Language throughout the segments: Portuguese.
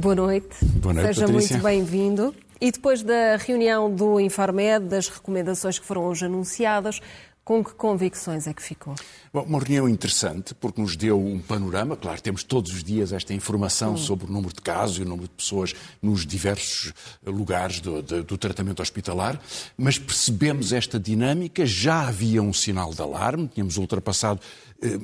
Boa noite. Boa noite, Seja Patrícia. muito bem-vindo. E depois da reunião do Infarmed, das recomendações que foram hoje anunciadas, com que convicções é que ficou? Bom, uma reunião interessante, porque nos deu um panorama. Claro, temos todos os dias esta informação sobre o número de casos e o número de pessoas nos diversos lugares do, do- do tratamento hospitalar, mas percebemos esta dinâmica. Já havia um sinal de alarme, tínhamos ultrapassado. eh,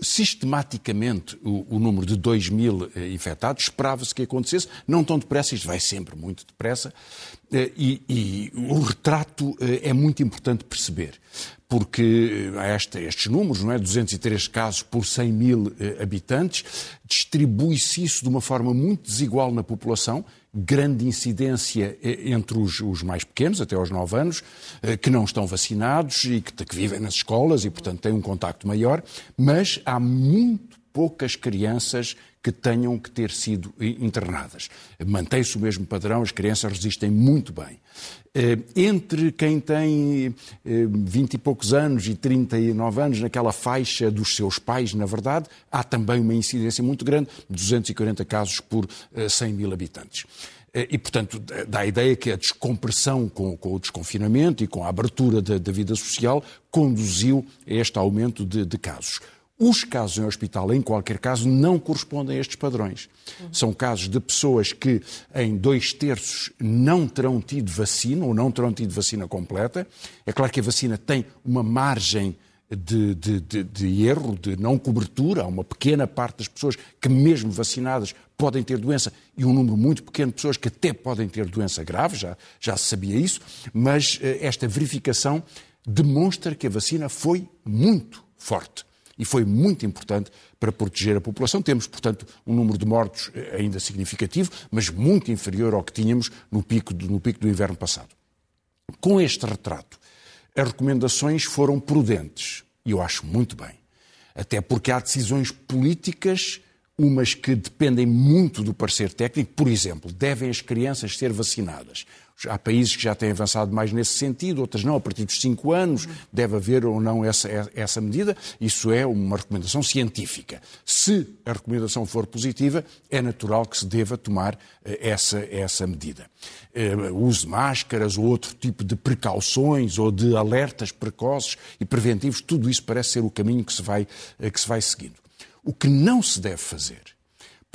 sistematicamente o, o número de 2 mil eh, infectados, esperava-se que acontecesse, não tão depressa, isto vai sempre muito depressa, eh, e, e o retrato eh, é muito importante perceber, porque eh, há estes números, não é? 203 casos por 100 mil eh, habitantes, distribui-se isso de uma forma muito desigual na população, grande incidência eh, entre os, os mais pequenos, até aos 9 anos, eh, que não estão vacinados e que, que vivem nas escolas e, portanto, têm um contacto maior, mas há muito poucas crianças que tenham que ter sido eh, internadas. Mantém-se o mesmo padrão, as crianças resistem muito bem. Eh, Entre quem tem eh, 20 e poucos anos e 39 anos, naquela faixa dos seus pais, na verdade, há também uma incidência muito grande, 240 casos por eh, 100 mil habitantes. Eh, E, portanto, dá a ideia que a descompressão com, com o desconfinamento e com a abertura da, da vida social conduziu a este aumento de, de casos. Os casos em hospital, em qualquer caso, não correspondem a estes padrões. São casos de pessoas que, em dois terços, não terão tido vacina ou não terão tido vacina completa. É claro que a vacina tem uma margem de, de- de- de erro, de não cobertura. Há uma pequena parte das pessoas que, mesmo vacinadas, podem ter doença e um número muito pequeno de pessoas que até podem ter doença grave, já, já se sabia isso, mas eh, esta verificação demonstra que a vacina foi muito forte e foi muito importante para proteger a população. Temos, portanto, um número de mortos eh, ainda significativo, mas muito inferior ao que tínhamos no pico do, no pico do inverno passado. Com este retrato, as recomendações foram prudentes e eu acho muito bem. Até porque há decisões políticas, umas que dependem muito do parecer técnico. Por exemplo, devem as crianças ser vacinadas? Há países que já têm avançado mais nesse sentido, outras não. A partir dos 5 anos deve haver ou não essa, essa medida. Isso é uma recomendação científica. Se a recomendação for positiva, é natural que se deva tomar eh, essa, essa medida. Eh, de máscaras ou outro tipo de precauções ou de alertas precoces e preventivos, tudo isso parece ser o caminho que se vai, eh, que se vai seguindo. O que não se deve fazer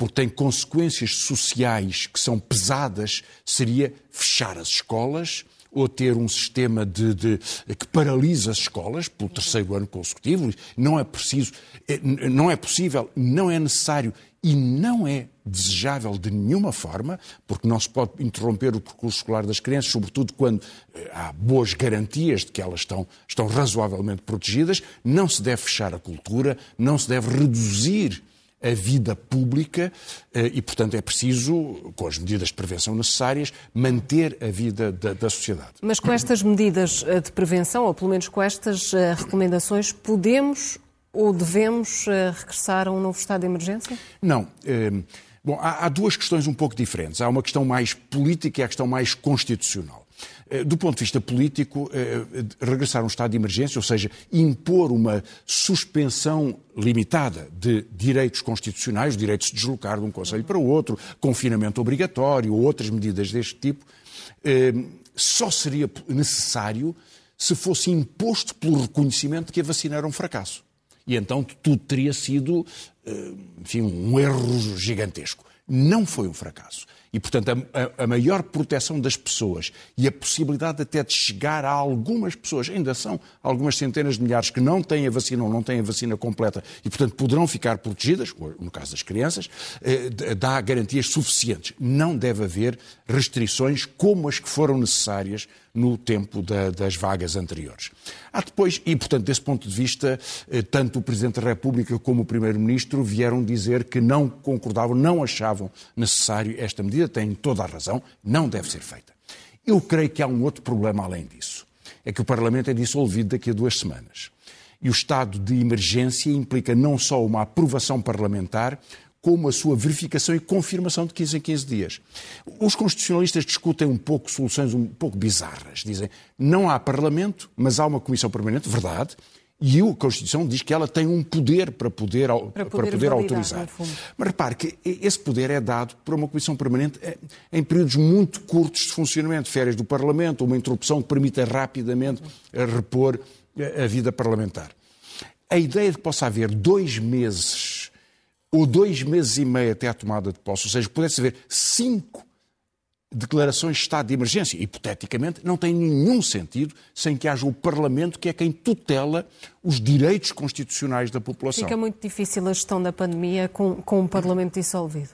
porque tem consequências sociais que são pesadas, seria fechar as escolas ou ter um sistema de, de- que paralisa as escolas pelo terceiro ano consecutivo. Não é preciso, é- não é possível, não é necessário e não é desejável de nenhuma forma, porque não se pode interromper o percurso escolar das crianças, sobretudo quando eh, há boas garantias de que elas estão, estão razoavelmente protegidas. Não se deve fechar a cultura, não se deve reduzir a vida pública eh, e, portanto, é preciso, com as medidas de prevenção necessárias, manter a vida da, da sociedade. Mas com estas medidas eh, de prevenção, ou pelo menos com estas eh, recomendações, podemos ou devemos regressar a um novo estado de emergência? Não. Bom, há, há duas questões um pouco diferentes. Há uma questão mais política e há a questão mais constitucional. Eh, Do ponto de vista político, eh, regressar a um estado de emergência, ou seja, impor uma suspensão limitada de direitos constitucionais, o direito de se deslocar de um conselho para o outro, confinamento obrigatório ou outras medidas deste tipo, eh, só seria necessário se fosse imposto pelo reconhecimento de que a vacina era um fracasso. E então tudo teria sido, eh, enfim, um erro gigantesco. Não foi um fracasso. E, portanto, a, a- maior proteção das pessoas e a possibilidade até de chegar a algumas pessoas, ainda são algumas centenas de milhares que não têm a vacina ou não têm a vacina completa e, portanto, poderão ficar protegidas, no caso das crianças, eh, dá garantias suficientes. Não deve haver restrições como as que foram necessárias no tempo da- das vagas anteriores. Há depois, e portanto, desse ponto de vista, eh, tanto o Presidente da República como o Primeiro-Ministro vieram dizer que não concordavam, não achavam necessário esta medida, têm toda a razão, não deve ser feita. Eu creio que há um outro problema além disso. É que o Parlamento é dissolvido daqui a duas semanas. E o estado de emergência implica não só uma aprovação parlamentar, como a sua verificação e confirmação de 15 em 15 dias. Os constitucionalistas discutem um pouco soluções um pouco bizarras. Dizem, não há Parlamento, mas há uma Comissão Permanente, verdade, e a Constituição diz que ela tem um poder para poder, para poder, para poder validar, autorizar. Mas repare que esse poder é dado por uma Comissão Permanente eh, em períodos muito curtos de funcionamento, férias do Parlamento, uma interrupção que permita rapidamente eh, repor eh, a vida parlamentar. A ideia de que possa haver dois meses ou dois meses e meio até a tomada de posse, ou seja, pudesse haver cinco declarações de estado de emergência, hipoteticamente, não tem nenhum sentido sem que haja o Parlamento, que é quem tutela os direitos constitucionais da população. Fica muito difícil a gestão da pandemia com, com o Parlamento dissolvido.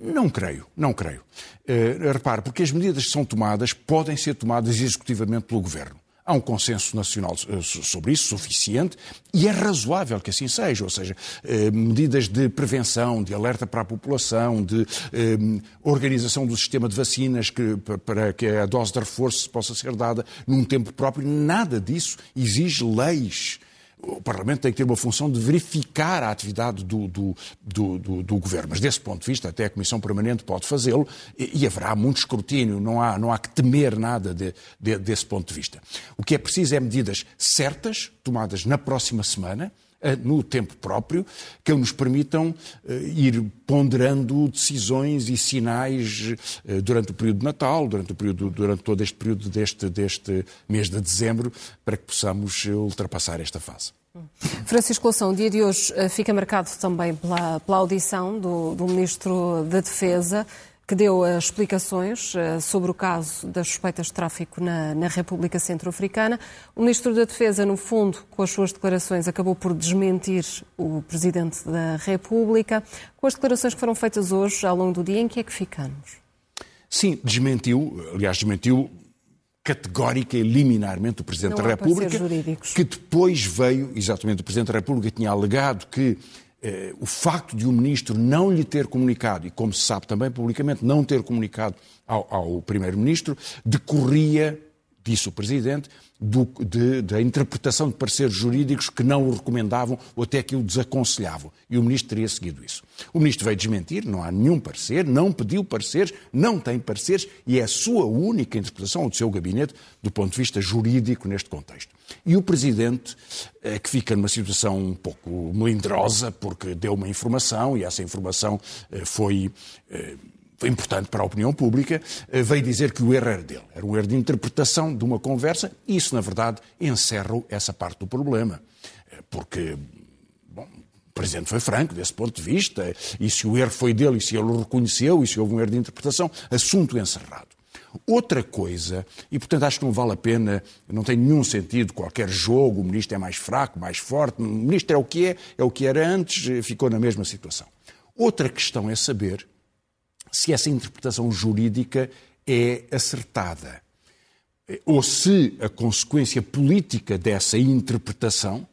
Não creio, não creio. Uh, repare, porque as medidas que são tomadas podem ser tomadas executivamente pelo Governo. Há um consenso nacional eh, sobre isso, suficiente, e é razoável que assim seja. Ou seja, eh, medidas de prevenção, de alerta para a população, de eh, organização do sistema de vacinas que, para que a dose de reforço possa ser dada num tempo próprio, nada disso exige leis o Parlamento tem que ter uma função de verificar a atividade do, do, do, do, do Governo. Mas, desse ponto de vista, até a Comissão Permanente pode fazê-lo e, e, haverá muito escrutínio, não há, não há que temer nada de, de, desse ponto de vista. O que é preciso é medidas certas, tomadas na próxima semana, no tempo próprio, que nos permitam eh, ir ponderando decisões e sinais eh, durante o período de Natal, durante, o período, durante todo este período deste, deste mês de dezembro, para que possamos ultrapassar esta fase. Francisco Loução, o dia de hoje fica marcado também pela, pela audição do, do Ministro da Defesa que deu as explicações uh, sobre o caso das suspeitas de tráfico na, na República Centro-Africana. O Ministro da Defesa, no fundo, com as suas declarações, acabou por desmentir o Presidente da República. Com as declarações que foram feitas hoje, ao longo do dia, em que é que ficamos? Sim, desmentiu, aliás, desmentiu categórica e liminarmente o Presidente Não da República, que depois veio, exatamente, o Presidente da República tinha alegado que eh, o facto de o ministro não lhe ter comunicado, e como se sabe também publicamente, não ter comunicado ao, ao primeiro-ministro, decorria, disse o presidente, do, de, da interpretação de pareceres jurídicos que não o recomendavam ou até que o desaconselhavam. E o ministro teria seguido isso. O ministro veio desmentir, não há nenhum parecer, não pediu pareceres, não tem pareceres e é a sua única interpretação, ou do seu gabinete, do ponto de vista jurídico neste contexto. E o presidente, eh, que fica numa situação um pouco melindrosa, porque deu uma informação e essa informação eh, foi eh, foi importante para a opinião pública, eh, veio dizer que o erro era dele. Era um erro de interpretação de uma conversa. E isso, na verdade, encerra essa parte do problema. Eh, porque, bom, o Presidente foi franco desse ponto de vista. E se o erro foi dele, e se ele o reconheceu, e se houve um erro de interpretação, assunto encerrado. Outra coisa, e portanto acho que não vale a pena, não tem nenhum sentido qualquer jogo, o ministro é mais fraco, mais forte, o ministro é o que é, é o que era antes, eh, ficou na mesma situação. Outra questão é saber se essa interpretação jurídica é acertada. Ou se a consequência política dessa interpretação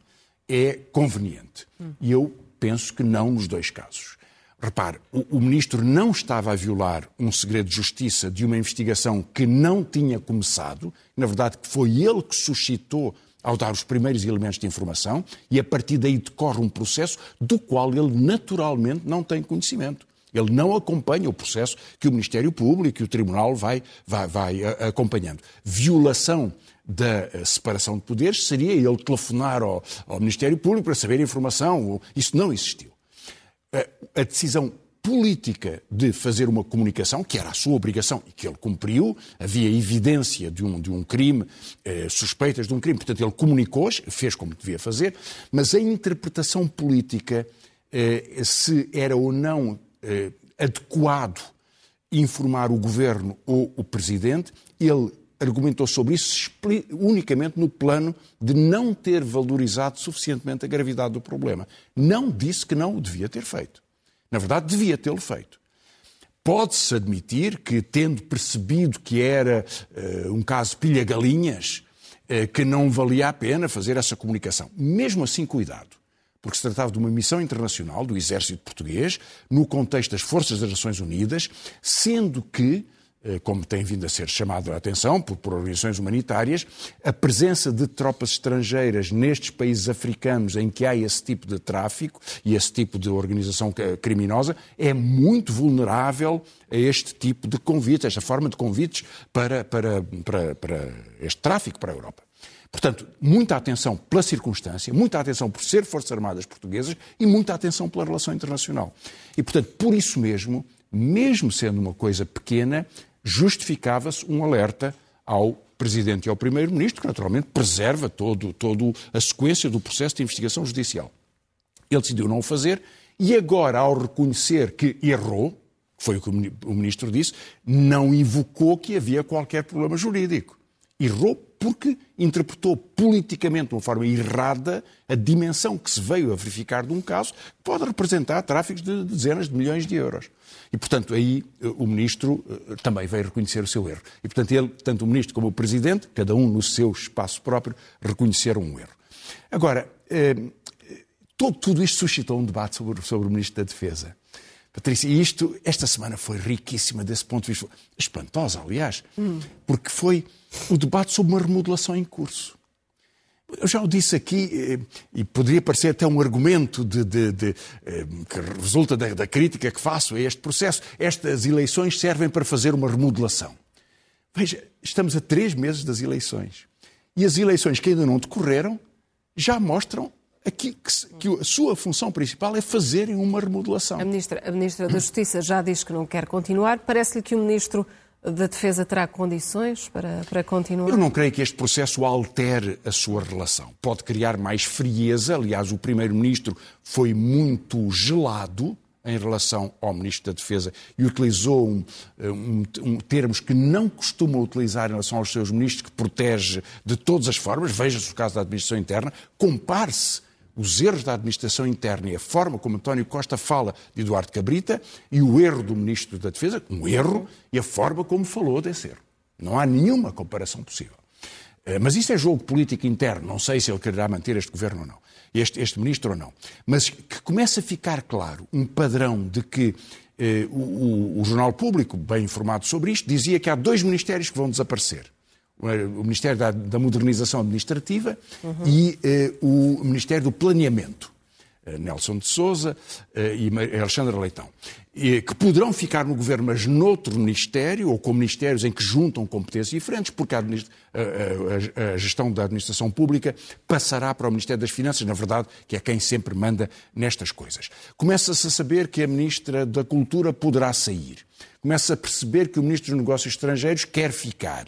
é conveniente. E eu penso que não nos dois casos. Repare, o, o, ministro não estava a violar um segredo de justiça de uma investigação que não tinha começado, na verdade, que foi ele que suscitou ao dar os primeiros elementos de informação, e a partir daí decorre um processo do qual ele naturalmente não tem conhecimento. Ele não acompanha o processo que o Ministério Público e o Tribunal vai, vai, vai acompanhando. Violação da eh, separação de poderes seria ele telefonar ao, ao Ministério Público para saber a informação. Isso não existiu. A decisão política de fazer uma comunicação, que era a sua obrigação e que ele cumpriu, havia evidência de um, de um crime, eh, suspeitas de um crime, portanto ele comunicou, fez como devia fazer, mas a interpretação política, eh, se era ou não eh, adequado informar o governo ou o presidente, ele argumentou sobre isso unicamente no plano de não ter valorizado suficientemente a gravidade do problema. Não disse que não o devia ter feito. Na verdade, devia tê-lo feito. Pode-se admitir que, tendo percebido que era uh, um caso pilha-galinhas, uh, que não valia a pena fazer essa comunicação. Mesmo assim, cuidado porque se tratava de uma missão internacional do exército português, no contexto das Forças das Nações Unidas, sendo que eh, como tem vindo a ser chamado a atenção por, por, organizações humanitárias, a presença de tropas estrangeiras nestes países africanos em que há esse tipo de tráfico e esse tipo de organização criminosa é muito vulnerável a este tipo de convites, esta forma de convites para, para, para, para este tráfico para a Europa. Portanto, muita atenção pela circunstância, muita atenção por ser Forças Armadas Portuguesas e muita atenção pela relação internacional. E, portanto, por isso mesmo, mesmo sendo uma coisa pequena, justificava-se um alerta ao Presidente e ao Primeiro-Ministro, que naturalmente preserva todo, todo a sequência do processo de investigação judicial. Ele decidiu não o fazer e agora, ao reconhecer que errou, foi o que o Ministro disse, não invocou que havia qualquer problema jurídico. Errou porque interpretou politicamente de uma forma errada a dimensão que se veio a verificar de um caso que pode representar tráficos de dezenas de milhões de euros. E, portanto, aí eh, o Ministro eh, também veio reconhecer o seu erro. E, portanto, ele, tanto o Ministro como o Presidente, cada um no seu espaço próprio, reconheceram um erro. Agora, eh, todo, tudo isto suscitou um debate sobre, sobre o Ministro da Defesa. Patrícia, e isto, esta semana foi riquíssima desse ponto de vista. Espantosa, aliás, hum. porque foi o debate sobre uma remodelação em curso. Eu já o disse aqui, eh, e poderia parecer até um argumento de, de, de, eh, que resulta da, da, crítica que faço a este processo. Estas eleições servem para fazer uma remodelação. Veja, estamos a três meses das eleições. E as eleições que ainda não decorreram já mostram aqui que, que a sua função principal é fazerem uma remodelação. A Ministra, a Ministra da Justiça já diz que não quer continuar. Parece-lhe que o Ministro da Defesa terá condições para, para continuar? Eu não creio que este processo altere a sua relação. Pode criar mais frieza. Aliás, o Primeiro-Ministro foi muito gelado em relação ao Ministro da Defesa e utilizou um, um, um, termos que não costuma utilizar em relação aos seus ministros, que protege de todas as formas. Veja-se o caso da administração interna. Compare-se os erros da administração interna e a forma como António Costa fala de Eduardo Cabrita e o erro do Ministro da Defesa, um erro, e a forma como falou desse erro. Não há nenhuma comparação possível. Eh, mas isso é jogo político interno. Não sei se ele quererá manter este governo ou não, este, este ministro ou não. Mas que começa a ficar claro um padrão de que eh, o, o, o Jornal Público, bem informado sobre isto, dizia que há dois ministérios que vão desaparecer o Ministério da, da Modernização Administrativa uhum. e eh, o Ministério do Planeamento. Eh, Nelson de Souza eh, e Alexandre Leitão, que poderão ficar no governo, mas noutro ministério, ou com ministérios em que juntam competências diferentes, porque a, a, a, gestão da administração pública passará para o Ministério das Finanças, na verdade, que é quem sempre manda nestas coisas. Começa-se a saber que a Ministra da Cultura poderá sair. Começa a perceber que o Ministro dos Negócios Estrangeiros quer ficar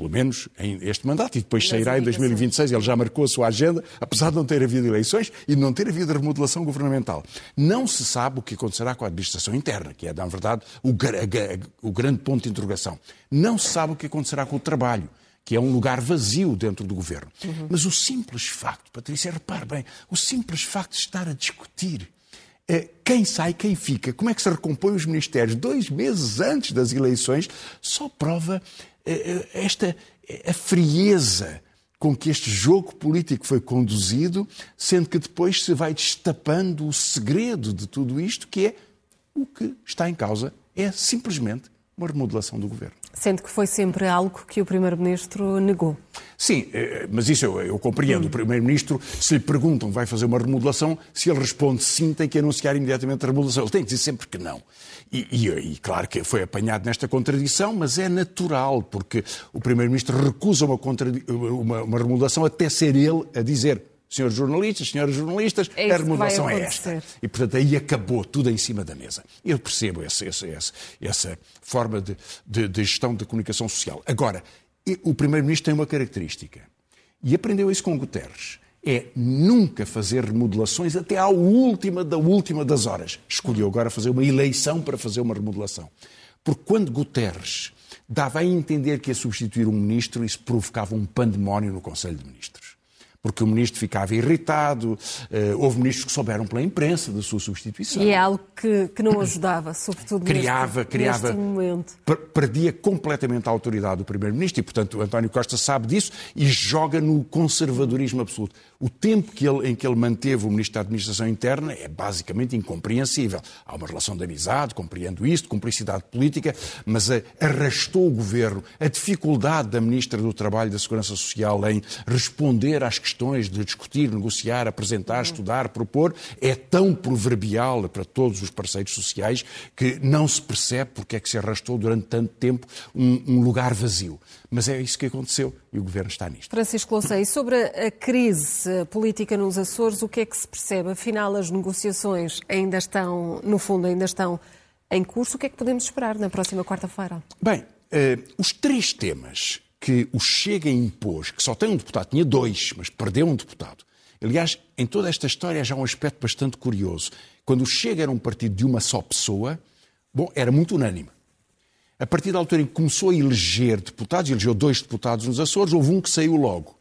pelo menos em este mandato, e depois sairá em 2026. Ele já marcou a sua agenda, apesar de não ter havido eleições e de não ter havido remodelação governamental. Não se sabe o que acontecerá com a administração interna, que é, na verdade, o, o grande ponto de interrogação. Não se sabe o que acontecerá com o trabalho que é um lugar vazio dentro do governo. Uhum. Mas o simples facto, Patrícia, repare bem, o simples facto de estar a discutir é, quem sai, quem fica, como é que se recompõe os ministérios dois meses antes das eleições, só prova eh, eh, esta a frieza com que este jogo político foi conduzido, sendo que depois se vai destapando o segredo de tudo isto, que é o que está em causa é simplesmente uma remodelação do governo. Sendo que foi sempre algo que o Primeiro-Ministro negou. Sim, eh, mas isso eu, eu compreendo. Hum. O Primeiro-Ministro, se lhe perguntam vai fazer uma remodelação, se ele responde sim, tem que anunciar imediatamente a remodelação. Ele tem que dizer sempre que não. E, e, e, claro que foi apanhado nesta contradição, mas é natural, porque o Primeiro-Ministro recusa uma, uma, uma remodelação até ser ele a dizer senhores jornalistas, senhoras jornalistas, é a remodelação é esta. E, portanto, aí acabou tudo em cima da mesa. Eu percebo essa, essa, essa, essa forma de, de, de, gestão da comunicação social. Agora, o Primeiro-Ministro tem uma característica, e aprendeu isso com Guterres, é nunca fazer remodelações até à última da última das horas. Escolheu agora fazer uma eleição para fazer uma remodelação. Porque quando Guterres dava a entender que ia substituir um ministro, isso provocava um pandemónio no Conselho de Ministros porque o ministro ficava irritado, uh, houve ministros que souberam pela imprensa da sua substituição. E é algo que, que não ajudava, sobretudo criava, neste, criava, neste momento. Perdia completamente a autoridade do primeiro-ministro e, portanto, António Costa sabe disso e joga no conservadorismo absoluto. O tempo que ele, em que ele manteve o ministro da Administração Interna é basicamente incompreensível. Há uma relação de amizade, compreendo isto, cumplicidade política, mas arrastou o governo. A dificuldade da ministra do Trabalho e da Segurança Social em responder às questões de discutir, negociar, apresentar, estudar, propor, é tão proverbial para todos os parceiros sociais que não se percebe porque é que se arrastou durante tanto tempo um, um lugar vazio. Mas é isso que aconteceu e o governo está nisto. Francisco Louçã, e sobre a crise política nos Açores, o que é que se percebe? Afinal, as negociações ainda estão, no fundo, ainda estão em curso. O que é que podemos esperar na próxima quarta-feira? Bem, eh, os três temas que o Chega impôs, que só tem um deputado, tinha dois, mas perdeu um deputado. Aliás, em toda esta história já há um aspecto bastante curioso. Quando o Chega era um partido de uma só pessoa, bom, era muito unânime. A partir da altura em que começou a eleger deputados, elegeu dois deputados nos Açores, houve um que saiu logo.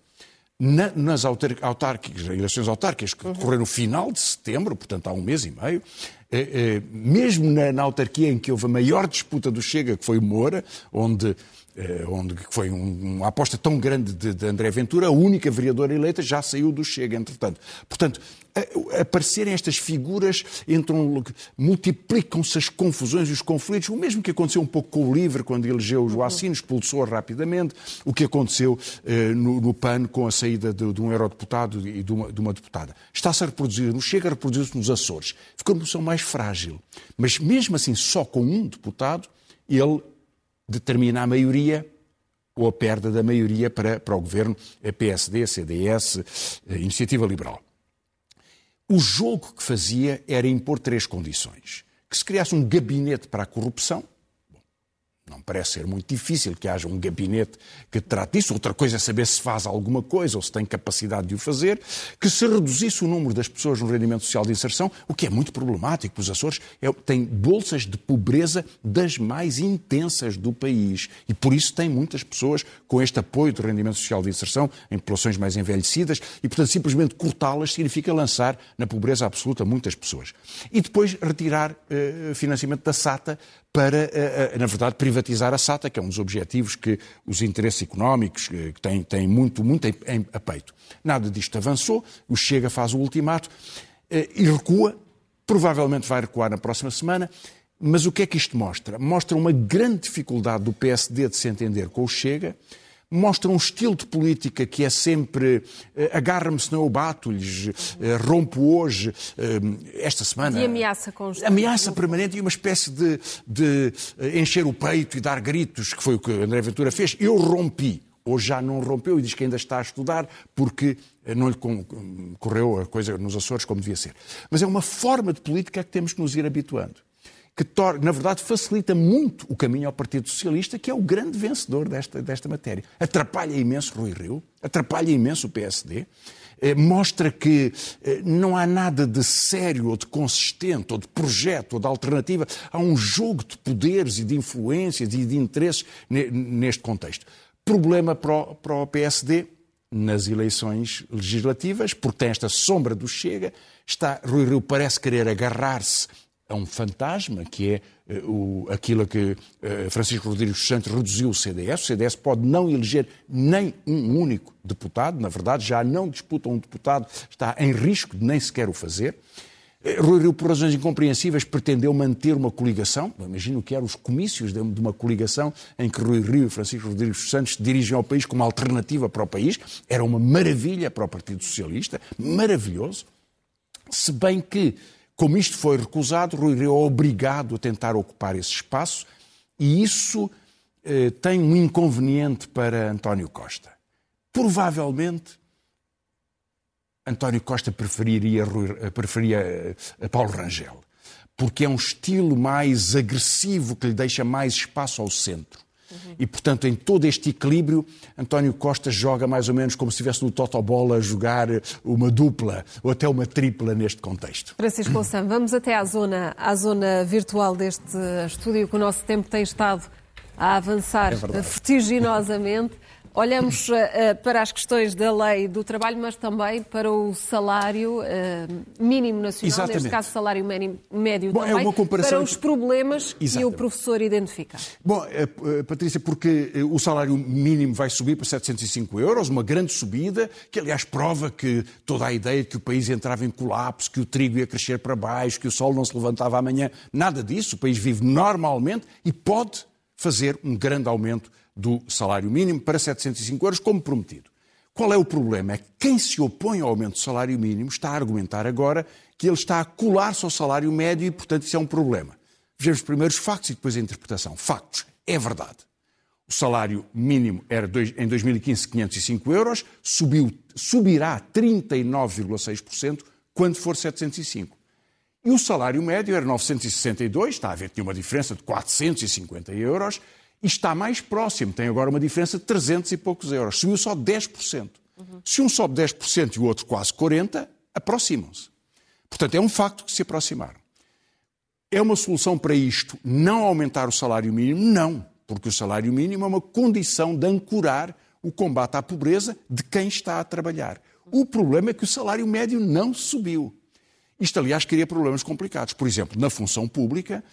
Na, nas autárquicas, eleições autárquicas, que decorreram no final de setembro, portanto há um mês e meio, eh, eh, mesmo na, na, autarquia em que houve a maior disputa do Chega, que foi Moura, onde onde foi um, uma aposta tão grande de, André Ventura, a única vereadora eleita já saiu do Chega, entretanto. Portanto, aparecerem estas figuras, entram, multiplicam-se as confusões e os conflitos, o mesmo que aconteceu um pouco com o Livre, quando elegeu o Joacino, expulsou rapidamente, o que aconteceu eh, no, no, PAN com a saída de, de um eurodeputado e de uma, de uma deputada. Está-se a reproduzir no Chega, a reproduzir-se nos Açores. Ficou uma posição mais frágil. Mas mesmo assim, só com um deputado, ele determina a maioria ou a perda da maioria para, para o governo PSD, CDS, Iniciativa Liberal. O jogo que fazia era impor três condições. Que se criasse um gabinete para a corrupção, não parece ser muito difícil que haja um gabinete que trate isso. Outra coisa é saber se faz alguma coisa ou se tem capacidade de o fazer. Que se reduzisse o número das pessoas no rendimento social de inserção, o que é muito problemático. Os Açores é, têm bolsas de pobreza das mais intensas do país. E por isso tem muitas pessoas com este apoio do rendimento social de inserção em populações mais envelhecidas. E, portanto, simplesmente cortá-las significa lançar na pobreza absoluta muitas pessoas. E depois retirar uh, financiamento da SATA para, eh, eh, na verdade, privatizar a SATA, que é um dos objetivos que os interesses económicos eh, que têm, têm muito, muito em, a peito. Nada disto avançou, o Chega faz o ultimato e recua, provavelmente vai recuar na próxima semana, mas o que é que isto mostra? Mostra uma grande dificuldade do PSD de se entender com o Chega, mostra um estilo de política que é sempre uh, agarra-me senão eu bato-lhes, uh, rompo hoje, uh, esta semana. E ameaça constante. Ameaça permanente e uma espécie de, de encher o peito e dar gritos, que foi o que André Ventura fez. Eu rompi. Hoje já não rompeu e diz que ainda está a estudar porque não lhe correu a coisa nos Açores como devia ser. Mas é uma forma de política que temos que nos ir habituando que, na verdade, facilita muito o caminho ao Partido Socialista, que é o grande vencedor desta, desta matéria. Atrapalha imenso Rui Rio, atrapalha imenso o PSD, eh, mostra que eh, não há nada de sério ou de consistente, ou de projeto, ou de alternativa. Há um jogo de poderes e de influências e de interesses neste contexto. Problema para o, para o PSD nas eleições legislativas, porque tem esta sombra do Chega, está, Rui Rio parece querer agarrar-se a um fantasma, que é uh, o, aquilo que uh, Francisco Rodrigues Santos reduziu o CDS. O CDS pode não eleger nem um único deputado, na verdade já não disputa um deputado, está em risco de nem sequer o fazer. Uh, Rui Rio, por razões incompreensíveis, pretendeu manter uma coligação. Imagino que eram os comícios de, uma coligação em que Rui Rio e Francisco Rodrigues Santos dirigem ao país como alternativa para o país. Era uma maravilha para o Partido Socialista, maravilhoso. Se bem que como isto foi recusado, Rui Rio é obrigado a tentar ocupar esse espaço e isso eh, tem um inconveniente para António Costa. Provavelmente, António Costa preferiria, eh, preferia eh, Paulo Rangel, porque é um estilo mais agressivo que lhe deixa mais espaço ao centro. Uhum. E, portanto, em todo este equilíbrio, António Costa joga mais ou menos como se estivesse no Totobola a jogar uma dupla ou até uma tripla neste contexto. Francisco Louçã, vamos até à zona, à zona virtual deste estúdio, que o nosso tempo tem estado a avançar é vertiginosamente. Olhamos uh, para as questões da lei do trabalho, mas também para o salário uh, mínimo nacional, Exatamente. neste caso salário médio, médio Bom, é também, é uma comparação... para os problemas Exatamente. que o professor identifica. Bom, uh, Patrícia, porque o salário mínimo vai subir para 705 euros, uma grande subida, que aliás prova que toda a ideia de que o país entrava em colapso, que o trigo ia crescer para baixo, que o sol não se levantava amanhã, nada disso, o país vive normalmente e pode fazer um grande aumento do salário mínimo para 705 euros, como prometido. Qual é o problema? É que quem se opõe ao aumento do salário mínimo está a argumentar agora que ele está a colar-se ao salário médio e, portanto, isso é um problema. Vejamos primeiro os factos e depois a interpretação. Factos. É verdade. O salário mínimo era em 2015 505 euros, subiu, subirá 39,6% quando for 705. E o salário médio era 962, está a ver, tinha uma diferença de 450 euros, e está mais próximo, tem agora uma diferença de 300 e poucos euros. Subiu só 10%. Uhum. Se um sobe 10% e o outro quase 40%, aproximam-se. Portanto, é um facto que se aproximaram. É uma solução para isto não aumentar o salário mínimo? Não, porque o salário mínimo é uma condição de ancorar o combate à pobreza de quem está a trabalhar. O problema é que o salário médio não subiu. Isto, aliás, cria problemas complicados. Por exemplo, na função pública,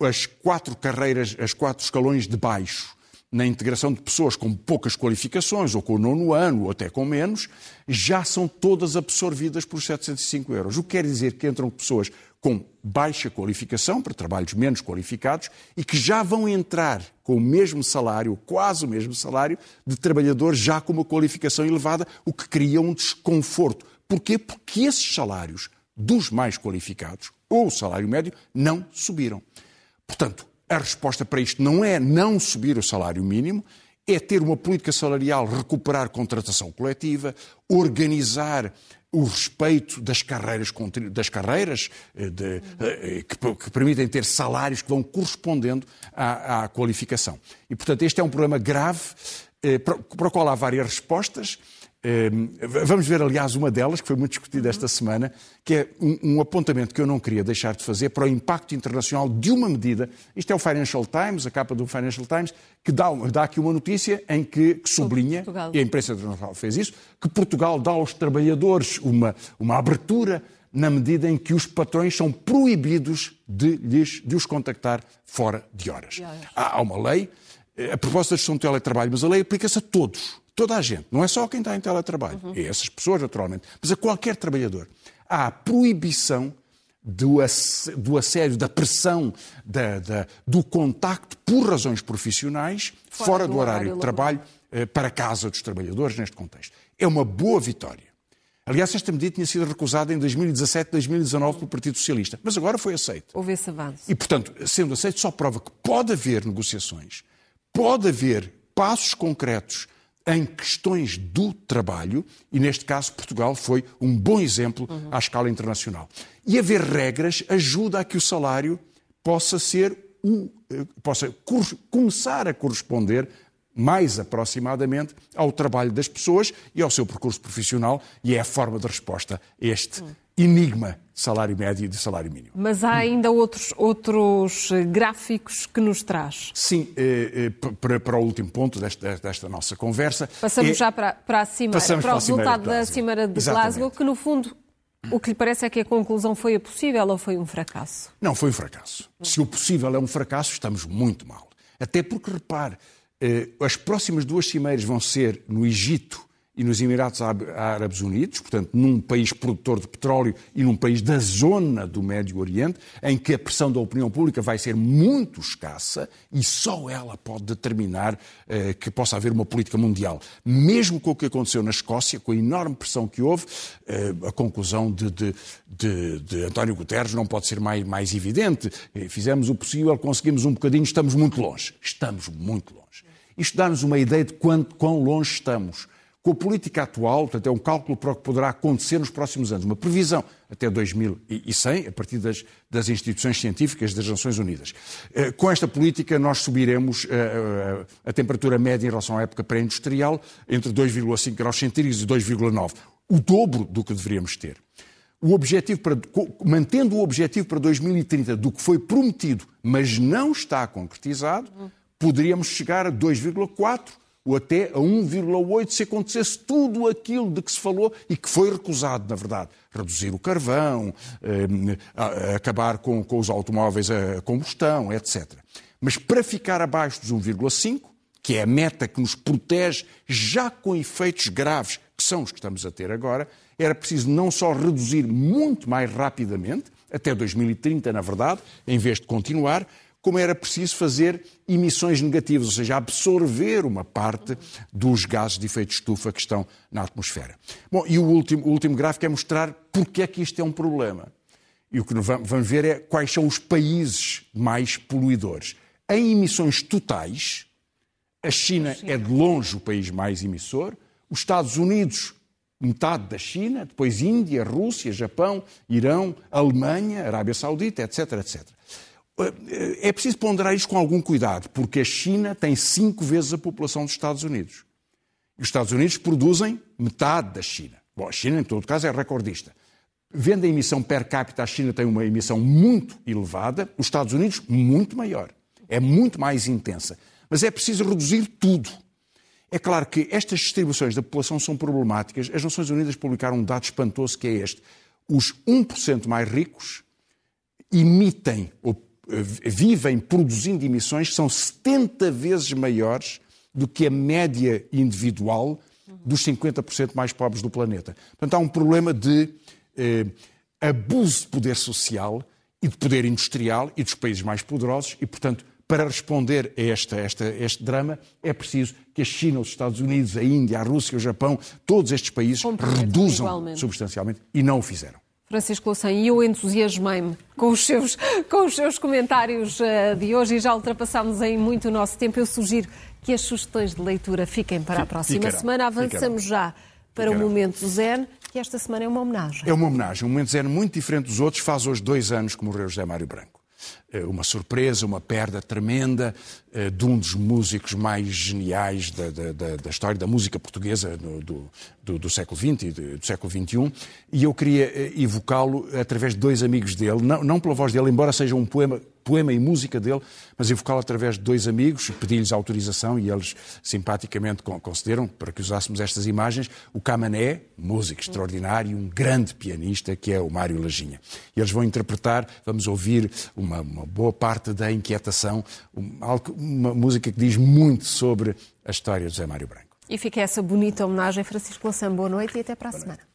as quatro carreiras, as quatro escalões de baixo, na integração de pessoas com poucas qualificações, ou com o nono ano, ou até com menos, já são todas absorvidas por 705 euros. O que quer dizer que entram pessoas com baixa qualificação, para trabalhos menos qualificados, e que já vão entrar com o mesmo salário, quase o mesmo salário, de trabalhadores já com uma qualificação elevada, o que cria um desconforto. Porquê? Porque esses salários dos mais qualificados, ou o salário médio, não subiram. Portanto, a resposta para isto não é não subir o salário mínimo, é ter uma política salarial, recuperar contratação coletiva, organizar o respeito das carreiras, das carreiras eh, de, eh, que, que, permitem ter salários que vão correspondendo à, à qualificação. E, portanto, este é um problema grave eh, para, para o qual há várias respostas. Ehm, vamos ver, aliás, uma delas, que foi muito discutida esta semana, que é um, apontamento que eu não queria deixar de fazer para o impacto internacional de uma medida. Isto é o Financial Times, a capa do Financial Times, que dá, dá aqui uma notícia em que, que sublinha, e a imprensa internacional fez isso, que Portugal dá aos trabalhadores uma, uma abertura na medida em que os patrões são proibidos de, lhes, de os contactar fora de horas. Há, há uma lei, eh, a propósito da gestão do teletrabalho, mas a lei aplica-se a todos Toda a gente, não é só quem está em teletrabalho, uhum. é essas pessoas, naturalmente, mas a qualquer trabalhador. Há a proibição do, do assédio, da pressão, da, da, do contacto por razões profissionais, fora, fora do, do, horário, horário de trabalho, eh, para a casa dos trabalhadores, neste contexto. É uma boa vitória. Aliás, esta medida tinha sido recusada em 2017, 2019 pelo Partido Socialista, mas agora foi aceita. Houve esse avanço. E, portanto, sendo aceito, só prova que pode haver negociações, pode haver passos concretos em questões do trabalho, e neste caso Portugal foi um bom exemplo uhum. à escala internacional. E haver regras ajuda a que o salário possa ser o, eh, possa começar a corresponder mais aproximadamente ao trabalho das pessoas e ao seu percurso profissional, e é a forma de resposta a este uhum enigma de salário médio e de salário mínimo. Mas há ainda outros, outros gráficos que nos traz. Sim, eh, eh, para, para, o último ponto desta, desta nossa conversa. Passamos é, já para, para a Cimeira, para, para o resultado da Cimeira de Exatamente. Glasgow, que no fundo o que lhe parece é que a conclusão foi a possível ou foi um fracasso? Não, foi um fracasso. Se o possível é um fracasso, estamos muito mal. Até porque, repare, eh, as próximas duas cimeiras vão ser no Egito e nos Emirados Árabes Unidos, portanto, num país produtor de petróleo e num país da zona do Médio Oriente, em que a pressão da opinião pública vai ser muito escassa e só ela pode determinar eh, que possa haver uma política mundial. Mesmo com o que aconteceu na Escócia, com a enorme pressão que houve, eh, a conclusão de, de, de, de, António Guterres não pode ser mais, mais evidente. Eh, fizemos o possível, conseguimos um bocadinho, estamos muito longe. Estamos muito longe. Isto dá-nos uma ideia de quanto, quão longe estamos com a política atual, portanto, é um cálculo para o que poderá acontecer nos próximos anos, uma previsão até 2100, a partir das, das instituições científicas das Nações Unidas. Eh, com esta política, nós subiremos a, eh, a, a temperatura média em relação à época pré-industrial entre 2,5 graus centígrados e 2,9, o dobro do que deveríamos ter. O objetivo para, mantendo o objetivo para 2030 do que foi prometido, mas não está concretizado, poderíamos chegar a 2,4 ou até a 1,8 se acontecesse tudo aquilo de que se falou e que foi recusado, na verdade. Reduzir o carvão, eh, acabar com, com os automóveis a combustão, etc. Mas para ficar abaixo dos 1,5, que é a meta que nos protege já com efeitos graves, que são os que estamos a ter agora, era preciso não só reduzir muito mais rapidamente, até 2030, na verdade, em vez de continuar, como era preciso fazer emissões negativas, ou seja, absorver uma parte dos gases de efeito de estufa que estão na atmosfera. Bom, e o último, o último gráfico é mostrar porque é que isto é um problema. E o que vamos ver é quais são os países mais poluidores. Em emissões totais, a China é de longe o país mais emissor, os Estados Unidos, metade da China, depois Índia, Rússia, Japão, Irão, Alemanha, Arábia Saudita, etc, etc. É preciso ponderar isto com algum cuidado, porque a China tem cinco vezes a população dos Estados Unidos. E os Estados Unidos produzem metade da China. Bom, a China, em todo caso, é recordista. Vendo a emissão per capita, a China tem uma emissão muito elevada, os Estados Unidos, muito maior. É muito mais intensa. Mas é preciso reduzir tudo. É claro que estas distribuições da população são problemáticas. As Nações Unidas publicaram um dado espantoso que é este. Os 1% mais ricos emitem ou vivem produzindo emissões que são 70 vezes maiores do que a média individual dos 50% mais pobres do planeta. Portanto, há um problema de eh, abuso de poder social e de poder industrial e dos países mais poderosos e, portanto, para responder a, esta, esta, este drama, é preciso que a China, os Estados Unidos, a Índia, a Rússia, o Japão, todos estes países reduzam igualmente. substancialmente e não o fizeram. Francisco Louçã, e eu entusiasmei-me com, os seus, com os seus comentários uh, de hoje e já ultrapassámos em muito o nosso tempo. Eu sugiro que as sugestões de leitura fiquem para a próxima semana. Avançamos já para o Momento Zen, que esta semana é uma homenagem. É uma homenagem. Um Momento Zen muito diferente dos outros. Faz hoje dois anos que morreu José Mário Branco. Eh, uma surpresa, uma perda tremenda eh, de um dos músicos mais geniais da, da, da história da música portuguesa do, do, do século XX e do século XXI, e eu queria eh, evocá-lo através de dois amigos dele, não, não pela voz dele, embora seja um poema poema e música dele, mas evocá-lo através de dois amigos, pedi-lhes autorização e eles simpaticamente concederam para que usássemos estas imagens. O Camané, músico extraordinário, um grande pianista, que é o Mário Lajinha. E eles vão interpretar, vamos ouvir uma, uma boa parte da inquietação, uma, uma música que diz muito sobre a história de José Mário Branco. E fica essa bonita homenagem, Francisco Lassan. Boa noite e até para a semana.